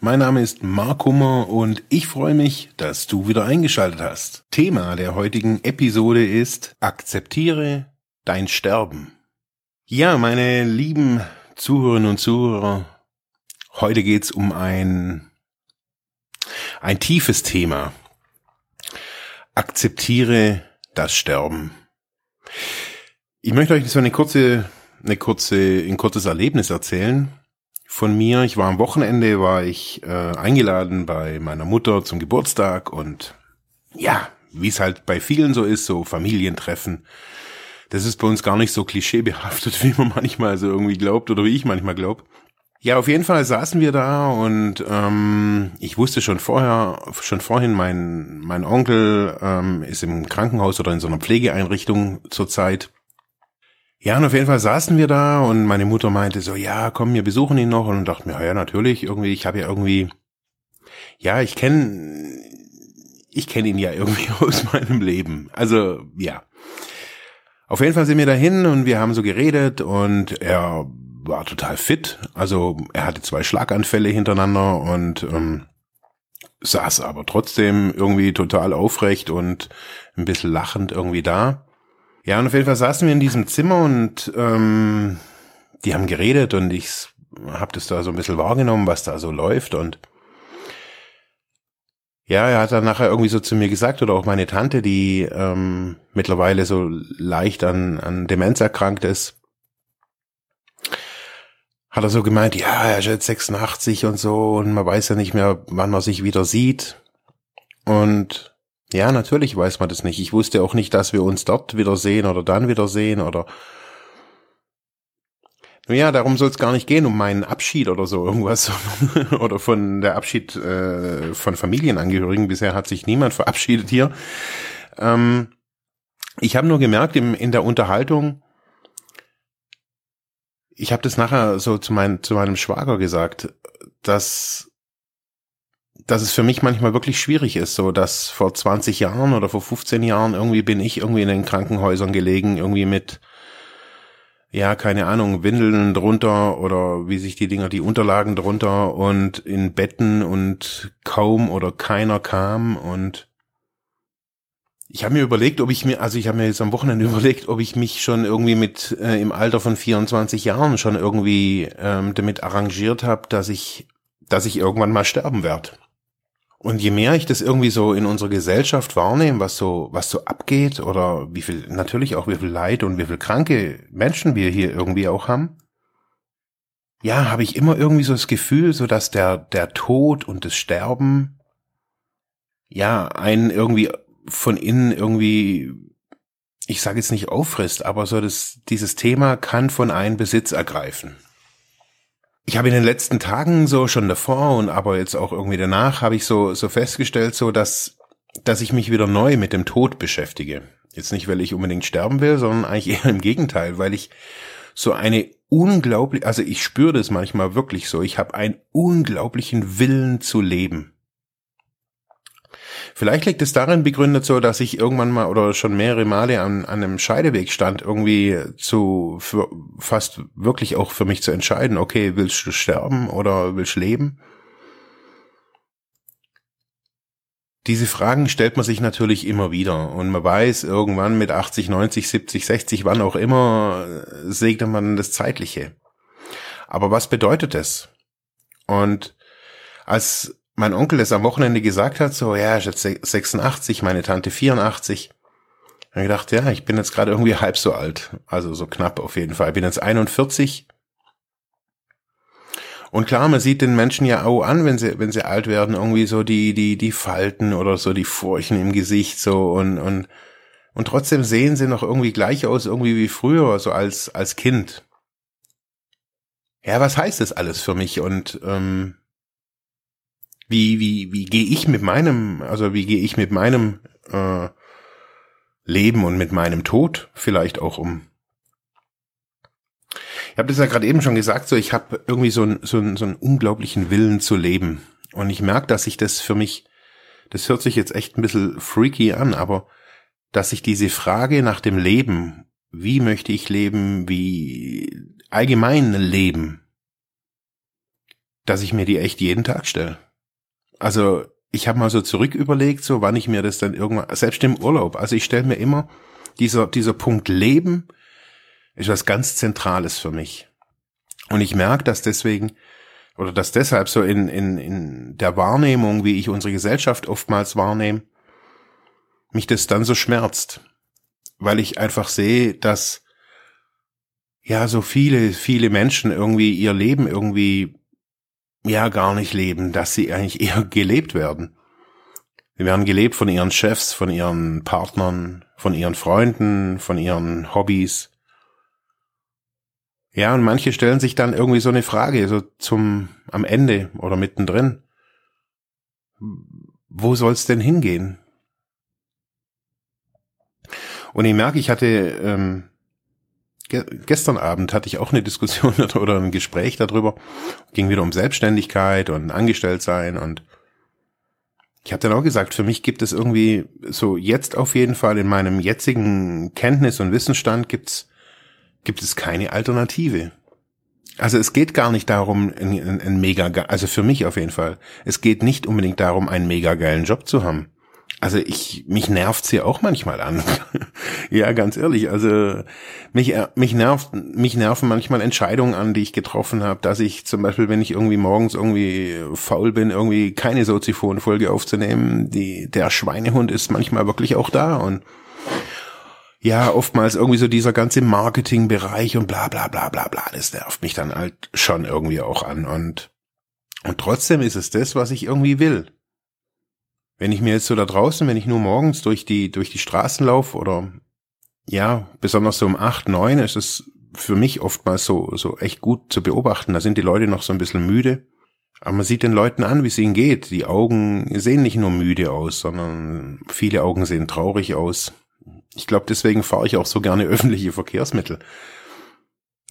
Mein Name ist Mark Hummer und ich freue mich, dass du wieder eingeschaltet hast. Thema der heutigen Episode ist Akzeptiere dein Sterben. Ja, meine lieben Zuhörerinnen und Zuhörer, heute geht's um ein, ein tiefes Thema. Akzeptiere das Sterben. Ich möchte euch so eine kurze, eine kurze, ein kurzes Erlebnis erzählen von mir. Ich war am Wochenende, war ich äh, eingeladen bei meiner Mutter zum Geburtstag und ja, wie es halt bei vielen so ist, so Familientreffen. Das ist bei uns gar nicht so klischeebehaftet, wie man manchmal so irgendwie glaubt oder wie ich manchmal glaube. Ja, auf jeden Fall saßen wir da und ähm, ich wusste schon vorher, schon vorhin, mein mein Onkel ähm, ist im Krankenhaus oder in so einer Pflegeeinrichtung zurzeit ja, und auf jeden Fall saßen wir da und meine Mutter meinte so, ja, komm, wir besuchen ihn noch und dachte mir, ja, natürlich, irgendwie, ich habe ja irgendwie, ja, ich kenne, ich kenne ihn ja irgendwie aus meinem Leben. Also, ja. Auf jeden Fall sind wir dahin und wir haben so geredet und er war total fit. Also, er hatte zwei Schlaganfälle hintereinander und ähm, saß aber trotzdem irgendwie total aufrecht und ein bisschen lachend irgendwie da. Ja, und auf jeden Fall saßen wir in diesem Zimmer und ähm, die haben geredet und ich habe das da so ein bisschen wahrgenommen, was da so läuft und ja, er hat dann nachher irgendwie so zu mir gesagt, oder auch meine Tante, die ähm, mittlerweile so leicht an, an Demenz erkrankt ist, hat er so gemeint, ja, er ist jetzt 86 und so und man weiß ja nicht mehr, wann man sich wieder sieht. Und ja, natürlich weiß man das nicht. Ich wusste auch nicht, dass wir uns dort wiedersehen oder dann wiedersehen oder ja, darum soll es gar nicht gehen, um meinen Abschied oder so irgendwas oder von der Abschied äh, von Familienangehörigen. Bisher hat sich niemand verabschiedet hier. Ähm, ich habe nur gemerkt im, in der Unterhaltung, ich habe das nachher so zu, mein, zu meinem Schwager gesagt, dass dass es für mich manchmal wirklich schwierig ist, so dass vor 20 Jahren oder vor 15 Jahren irgendwie bin ich irgendwie in den Krankenhäusern gelegen, irgendwie mit, ja, keine Ahnung, Windeln drunter oder wie sich die Dinger, die Unterlagen drunter und in Betten und kaum oder keiner kam und ich habe mir überlegt, ob ich mir, also ich habe mir jetzt am Wochenende überlegt, ob ich mich schon irgendwie mit äh, im Alter von 24 Jahren schon irgendwie ähm, damit arrangiert habe, dass ich, dass ich irgendwann mal sterben werde. Und je mehr ich das irgendwie so in unserer Gesellschaft wahrnehme, was so, was so abgeht oder wie viel, natürlich auch wie viel Leid und wie viel kranke Menschen wir hier irgendwie auch haben, ja, habe ich immer irgendwie so das Gefühl, so dass der, der Tod und das Sterben, ja, einen irgendwie von innen irgendwie, ich sage jetzt nicht auffrisst, aber so das, dieses Thema kann von einem Besitz ergreifen ich habe in den letzten Tagen so schon davor und aber jetzt auch irgendwie danach habe ich so so festgestellt so dass dass ich mich wieder neu mit dem Tod beschäftige. Jetzt nicht, weil ich unbedingt sterben will, sondern eigentlich eher im Gegenteil, weil ich so eine unglaublich, also ich spüre das manchmal wirklich so, ich habe einen unglaublichen Willen zu leben. Vielleicht liegt es darin begründet so, dass ich irgendwann mal oder schon mehrere Male an, an einem Scheideweg stand, irgendwie zu für, fast wirklich auch für mich zu entscheiden, okay, willst du sterben oder willst du leben? Diese Fragen stellt man sich natürlich immer wieder und man weiß irgendwann mit 80, 90, 70, 60, wann auch immer, segnet man das Zeitliche. Aber was bedeutet es? Und als mein Onkel es am Wochenende gesagt hat, so, ja, ich jetzt 86, meine Tante 84. Dann gedacht, ja, ich bin jetzt gerade irgendwie halb so alt. Also so knapp auf jeden Fall. Ich bin jetzt 41. Und klar, man sieht den Menschen ja auch an, wenn sie, wenn sie alt werden, irgendwie so die, die, die Falten oder so die Furchen im Gesicht so und, und, und trotzdem sehen sie noch irgendwie gleich aus, irgendwie wie früher, so als, als Kind. Ja, was heißt das alles für mich? Und, ähm, wie, wie, wie gehe ich mit meinem, also wie gehe ich mit meinem äh, Leben und mit meinem Tod vielleicht auch um. Ich habe das ja gerade eben schon gesagt, so ich habe irgendwie so, ein, so, ein, so einen unglaublichen Willen zu leben. Und ich merke, dass ich das für mich, das hört sich jetzt echt ein bisschen freaky an, aber dass ich diese Frage nach dem Leben, wie möchte ich leben, wie allgemein leben, dass ich mir die echt jeden Tag stelle. Also ich habe mal so zurück überlegt, so wann ich mir das dann irgendwann, selbst im Urlaub, also ich stelle mir immer, dieser, dieser Punkt Leben ist was ganz Zentrales für mich. Und ich merke, dass deswegen, oder dass deshalb so in, in, in der Wahrnehmung, wie ich unsere Gesellschaft oftmals wahrnehme, mich das dann so schmerzt. Weil ich einfach sehe, dass ja so viele, viele Menschen irgendwie ihr Leben irgendwie ja gar nicht leben, dass sie eigentlich eher gelebt werden. Sie werden gelebt von ihren Chefs, von ihren Partnern, von ihren Freunden, von ihren Hobbys. Ja, und manche stellen sich dann irgendwie so eine Frage, so zum, am Ende oder mittendrin. Wo soll's denn hingehen? Und ich merke, ich hatte ähm, gestern Abend hatte ich auch eine Diskussion oder ein Gespräch darüber. Ging wieder um Selbstständigkeit und Angestelltsein und ich habe dann auch gesagt, für mich gibt es irgendwie so jetzt auf jeden Fall in meinem jetzigen Kenntnis- und Wissensstand gibt's gibt es keine Alternative. Also es geht gar nicht darum, ein, ein, ein mega, also für mich auf jeden Fall, es geht nicht unbedingt darum, einen mega geilen Job zu haben. Also ich, mich nervt's hier auch manchmal an. ja, ganz ehrlich. Also mich, äh, mich nervt, mich nerven manchmal Entscheidungen an, die ich getroffen habe, dass ich zum Beispiel, wenn ich irgendwie morgens irgendwie faul bin, irgendwie keine Soziphon-Folge aufzunehmen, die, der Schweinehund ist manchmal wirklich auch da und ja, oftmals irgendwie so dieser ganze Marketingbereich und bla bla bla bla bla, das nervt mich dann halt schon irgendwie auch an und und trotzdem ist es das, was ich irgendwie will. Wenn ich mir jetzt so da draußen, wenn ich nur morgens durch die, durch die Straßen laufe oder ja, besonders so um acht, neun ist es für mich oftmals so, so echt gut zu beobachten. Da sind die Leute noch so ein bisschen müde. Aber man sieht den Leuten an, wie es ihnen geht. Die Augen sehen nicht nur müde aus, sondern viele Augen sehen traurig aus. Ich glaube, deswegen fahre ich auch so gerne öffentliche Verkehrsmittel.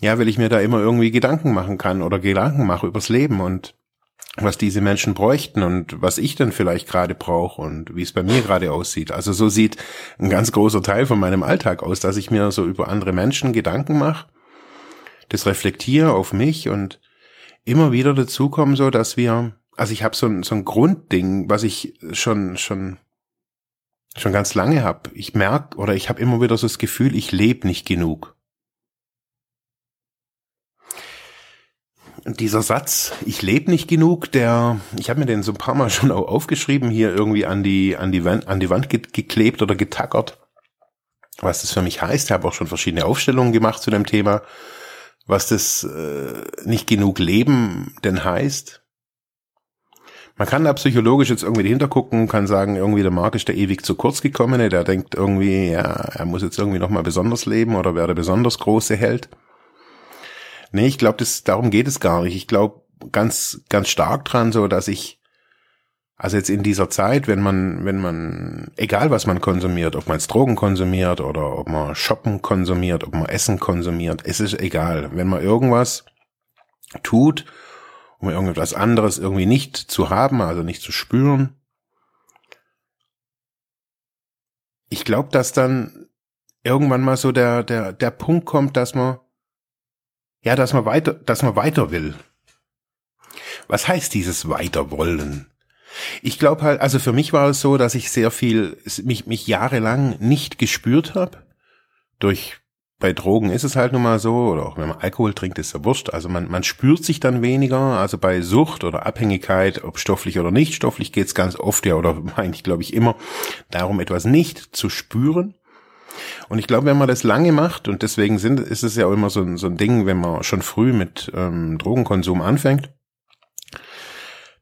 Ja, weil ich mir da immer irgendwie Gedanken machen kann oder Gedanken mache übers Leben und was diese Menschen bräuchten und was ich dann vielleicht gerade brauche und wie es bei mir gerade aussieht. Also so sieht ein ganz großer Teil von meinem Alltag aus, dass ich mir so über andere Menschen Gedanken mache, das reflektiere auf mich und immer wieder dazu kommen, so dass wir, also ich habe so ein, so ein Grundding, was ich schon schon schon ganz lange habe. Ich merke oder ich habe immer wieder so das Gefühl, ich lebe nicht genug. Dieser Satz, ich lebe nicht genug, der, ich habe mir den so ein paar Mal schon auch aufgeschrieben, hier irgendwie an die, an die Wand, an die Wand geklebt oder getackert, was das für mich heißt. Ich habe auch schon verschiedene Aufstellungen gemacht zu dem Thema, was das äh, nicht genug Leben denn heißt. Man kann da psychologisch jetzt irgendwie dahinter gucken, kann sagen, irgendwie der Mark ist der ewig zu kurz gekommene, der denkt irgendwie, ja, er muss jetzt irgendwie nochmal besonders leben oder wer der besonders große Held. Nee, ich glaube, das darum geht es gar nicht. Ich glaube ganz ganz stark dran, so dass ich also jetzt in dieser Zeit, wenn man wenn man egal was man konsumiert, ob man Drogen konsumiert oder ob man shoppen konsumiert, ob man Essen konsumiert, es ist egal, wenn man irgendwas tut, um irgendetwas anderes irgendwie nicht zu haben, also nicht zu spüren. Ich glaube, dass dann irgendwann mal so der der der Punkt kommt, dass man ja, dass man weiter, dass man weiter will. Was heißt dieses Weiterwollen? Ich glaube halt, also für mich war es so, dass ich sehr viel, mich, mich jahrelang nicht gespürt habe. Durch, bei Drogen ist es halt nun mal so, oder auch wenn man Alkohol trinkt, ist ja wurscht. Also man, man spürt sich dann weniger. Also bei Sucht oder Abhängigkeit, ob stofflich oder nicht stofflich, geht es ganz oft ja, oder eigentlich glaube ich immer, darum etwas nicht zu spüren. Und ich glaube, wenn man das lange macht, und deswegen sind, ist es ja auch immer so, so ein Ding, wenn man schon früh mit ähm, Drogenkonsum anfängt,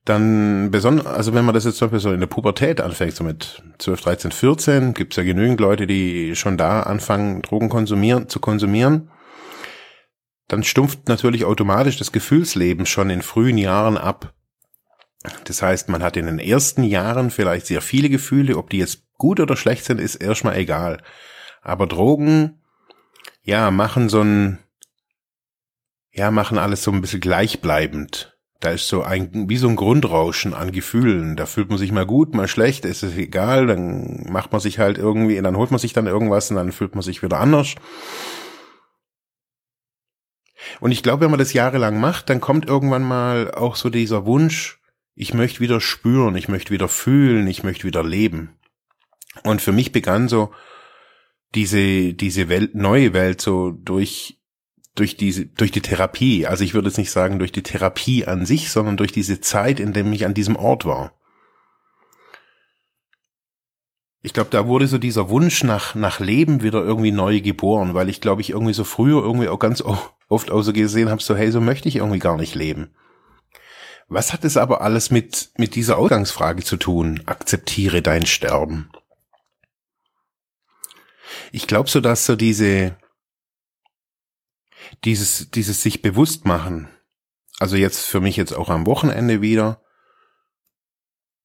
dann besonders, also wenn man das jetzt zum Beispiel so in der Pubertät anfängt, so mit 12, 13, 14, gibt es ja genügend Leute, die schon da anfangen, Drogen konsumieren, zu konsumieren, dann stumpft natürlich automatisch das Gefühlsleben schon in frühen Jahren ab. Das heißt, man hat in den ersten Jahren vielleicht sehr viele Gefühle, ob die jetzt gut oder schlecht sind, ist erstmal egal. Aber Drogen, ja, machen so ein, ja, machen alles so ein bisschen gleichbleibend. Da ist so ein, wie so ein Grundrauschen an Gefühlen. Da fühlt man sich mal gut, mal schlecht, ist es egal, dann macht man sich halt irgendwie, dann holt man sich dann irgendwas und dann fühlt man sich wieder anders. Und ich glaube, wenn man das jahrelang macht, dann kommt irgendwann mal auch so dieser Wunsch, ich möchte wieder spüren, ich möchte wieder fühlen, ich möchte wieder leben. Und für mich begann so diese, diese Welt, neue Welt so durch, durch diese, durch die Therapie. Also ich würde jetzt nicht sagen durch die Therapie an sich, sondern durch diese Zeit, in der ich an diesem Ort war. Ich glaube, da wurde so dieser Wunsch nach, nach Leben wieder irgendwie neu geboren, weil ich glaube, ich irgendwie so früher irgendwie auch ganz oft auch so gesehen habe, so hey, so möchte ich irgendwie gar nicht leben. Was hat es aber alles mit, mit dieser Ausgangsfrage zu tun? Akzeptiere dein Sterben. Ich glaube so, dass so diese, dieses, dieses sich bewusst machen, also jetzt für mich jetzt auch am Wochenende wieder,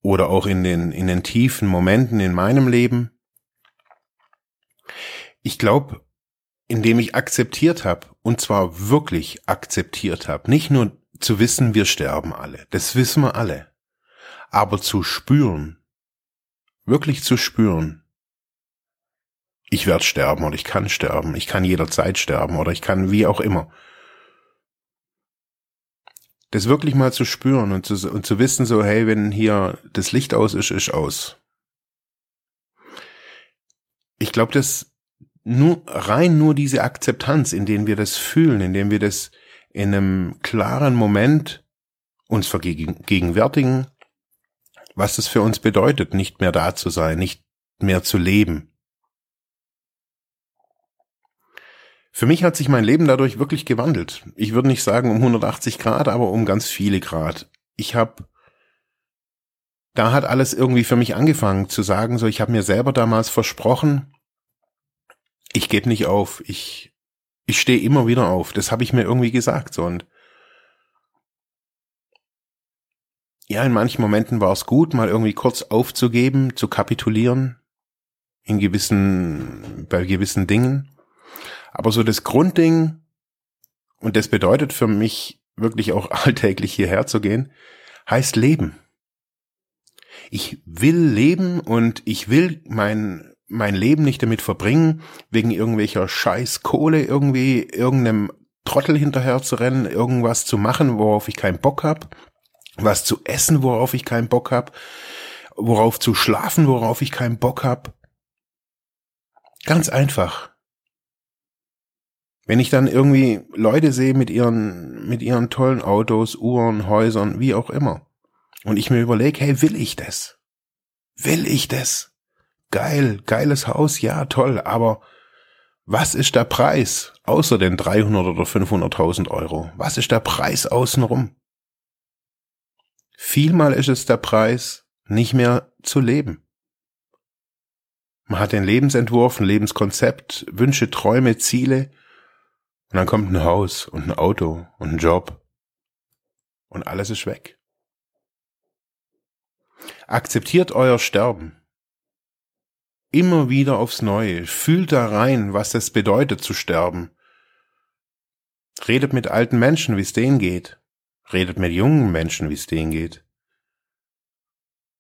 oder auch in den, in den tiefen Momenten in meinem Leben. Ich glaube, indem ich akzeptiert habe, und zwar wirklich akzeptiert habe, nicht nur zu wissen, wir sterben alle, das wissen wir alle, aber zu spüren, wirklich zu spüren, ich werde sterben oder ich kann sterben, ich kann jederzeit sterben oder ich kann wie auch immer das wirklich mal zu spüren und zu, und zu wissen, so, hey, wenn hier das Licht aus ist, ist aus. Ich glaube, dass nur, rein nur diese Akzeptanz, in denen wir das fühlen, in dem wir das in einem klaren Moment uns vergegenwärtigen, was es für uns bedeutet, nicht mehr da zu sein, nicht mehr zu leben. Für mich hat sich mein Leben dadurch wirklich gewandelt. Ich würde nicht sagen um 180 Grad, aber um ganz viele Grad. Ich habe, da hat alles irgendwie für mich angefangen zu sagen, so ich habe mir selber damals versprochen, ich gebe nicht auf, ich ich stehe immer wieder auf. Das habe ich mir irgendwie gesagt so und ja, in manchen Momenten war es gut, mal irgendwie kurz aufzugeben, zu kapitulieren in gewissen bei gewissen Dingen. Aber so das Grundding, und das bedeutet für mich wirklich auch alltäglich hierher zu gehen, heißt Leben. Ich will leben und ich will mein, mein Leben nicht damit verbringen, wegen irgendwelcher scheiß Kohle irgendwie irgendeinem Trottel hinterher zu rennen, irgendwas zu machen, worauf ich keinen Bock hab, was zu essen, worauf ich keinen Bock hab, worauf zu schlafen, worauf ich keinen Bock hab. Ganz einfach. Wenn ich dann irgendwie Leute sehe mit ihren, mit ihren tollen Autos, Uhren, Häusern, wie auch immer, und ich mir überlege, hey, will ich das? Will ich das? Geil, geiles Haus, ja, toll, aber was ist der Preis außer den 300 oder 500.000 Euro? Was ist der Preis außenrum? Vielmal ist es der Preis, nicht mehr zu leben. Man hat den Lebensentwurf, ein Lebenskonzept, Wünsche, Träume, Ziele und dann kommt ein Haus und ein Auto und ein Job. Und alles ist weg. Akzeptiert euer Sterben. Immer wieder aufs Neue. Fühlt da rein, was es bedeutet zu sterben. Redet mit alten Menschen, wie es denen geht. Redet mit jungen Menschen, wie es denen geht.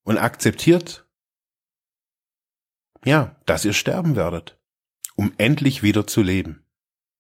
Und akzeptiert, ja, dass ihr sterben werdet, um endlich wieder zu leben.